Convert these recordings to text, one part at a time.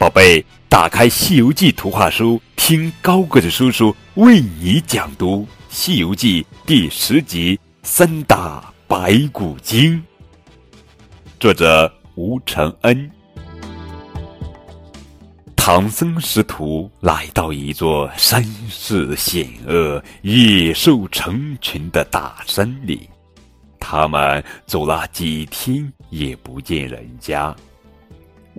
宝贝，打开《西游记》图画书，听高个子叔叔为你讲读《西游记》第十集《三打白骨精》。作者吴承恩。唐僧师徒来到一座山势险恶、野兽成群的大山里，他们走了几天也不见人家。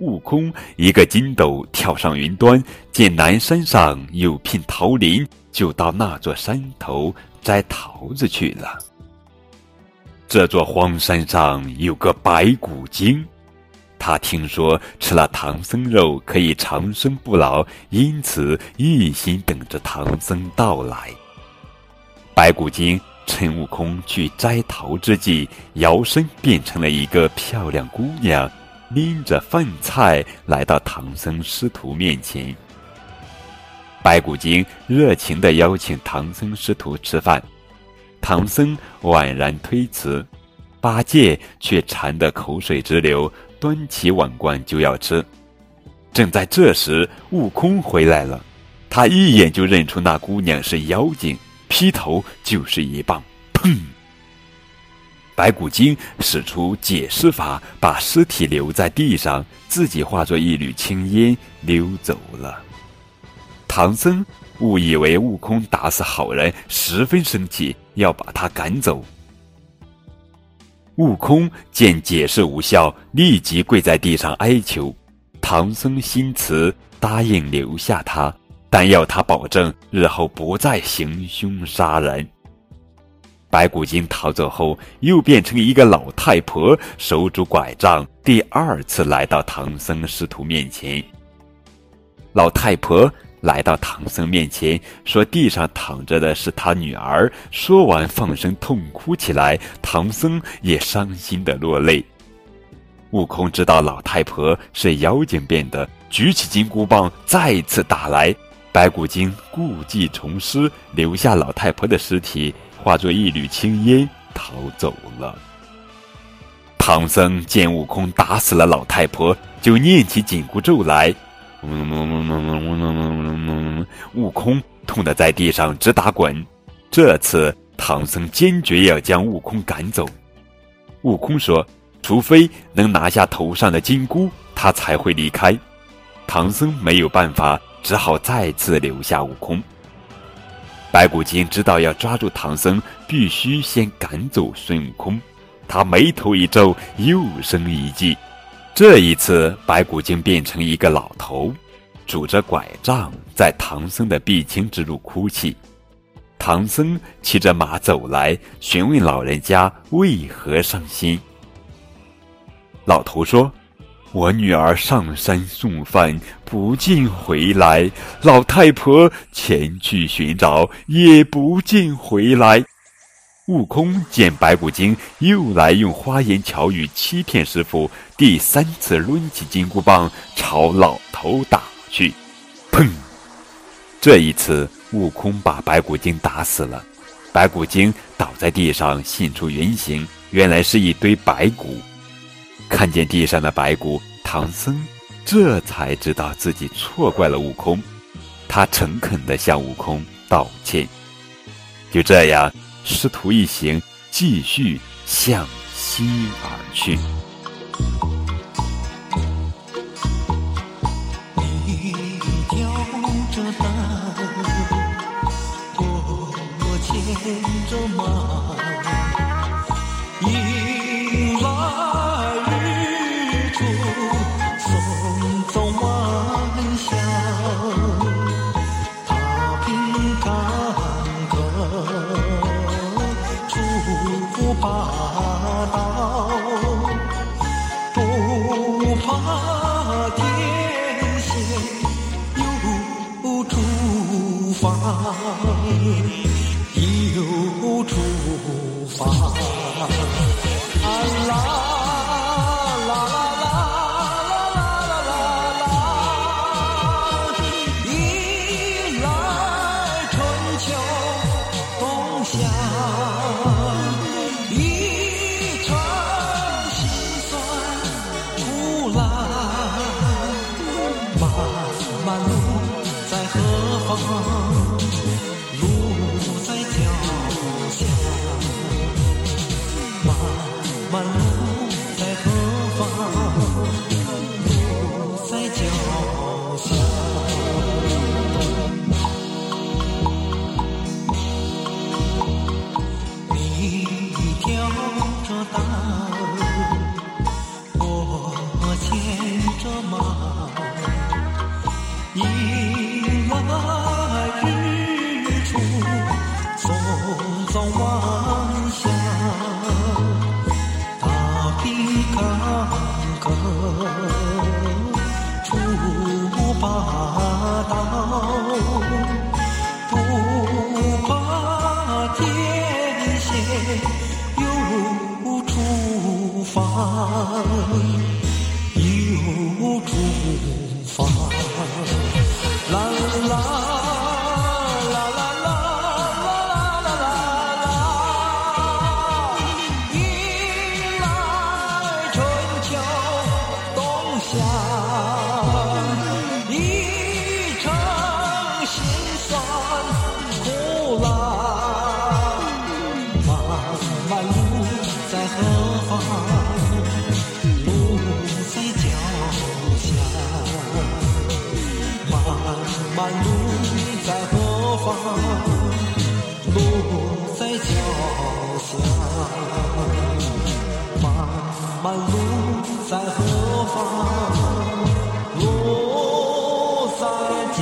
悟空一个筋斗跳上云端，见南山上有片桃林，就到那座山头摘桃子去了。这座荒山上有个白骨精，他听说吃了唐僧肉可以长生不老，因此一心等着唐僧到来。白骨精趁悟空去摘桃之际，摇身变成了一个漂亮姑娘。拎着饭菜来到唐僧师徒面前，白骨精热情地邀请唐僧师徒吃饭，唐僧婉然推辞，八戒却馋得口水直流，端起碗罐就要吃。正在这时，悟空回来了，他一眼就认出那姑娘是妖精，劈头就是一棒，砰！白骨精使出解尸法，把尸体留在地上，自己化作一缕青烟溜走了。唐僧误以为悟空打死好人，十分生气，要把他赶走。悟空见解释无效，立即跪在地上哀求。唐僧心慈，答应留下他，但要他保证日后不再行凶杀人。白骨精逃走后，又变成一个老太婆，手拄拐杖，第二次来到唐僧师徒面前。老太婆来到唐僧面前，说：“地上躺着的是他女儿。”说完，放声痛哭起来。唐僧也伤心的落泪。悟空知道老太婆是妖精变的，举起金箍棒再次打来。白骨精故技重施，留下老太婆的尸体。化作一缕青烟逃走了。唐僧见悟空打死了老太婆，就念起紧箍咒来。悟空痛得在地上直打滚。这次唐僧坚决要将悟空赶走。悟空说：“除非能拿下头上的金箍，他才会离开。”唐僧没有办法，只好再次留下悟空。白骨精知道要抓住唐僧，必须先赶走孙悟空。他眉头一皱，又生一计。这一次，白骨精变成一个老头，拄着拐杖，在唐僧的必经之路哭泣。唐僧骑着马走来，询问老人家为何伤心。老头说。我女儿上山送饭，不见回来；老太婆前去寻找，也不见回来。悟空见白骨精又来用花言巧语欺骗师傅，第三次抡起金箍棒朝老头打去，砰！这一次，悟空把白骨精打死了。白骨精倒在地上，现出原形，原来是一堆白骨。看见地上的白骨唐僧这才知道自己错怪了悟空他诚恳地向悟空道歉就这样师徒一行继续向西而去。你挑着担我牵着马。霸道，不怕天险，有住房，有住房。对在何方？路在脚下漫漫路在何方？路在脚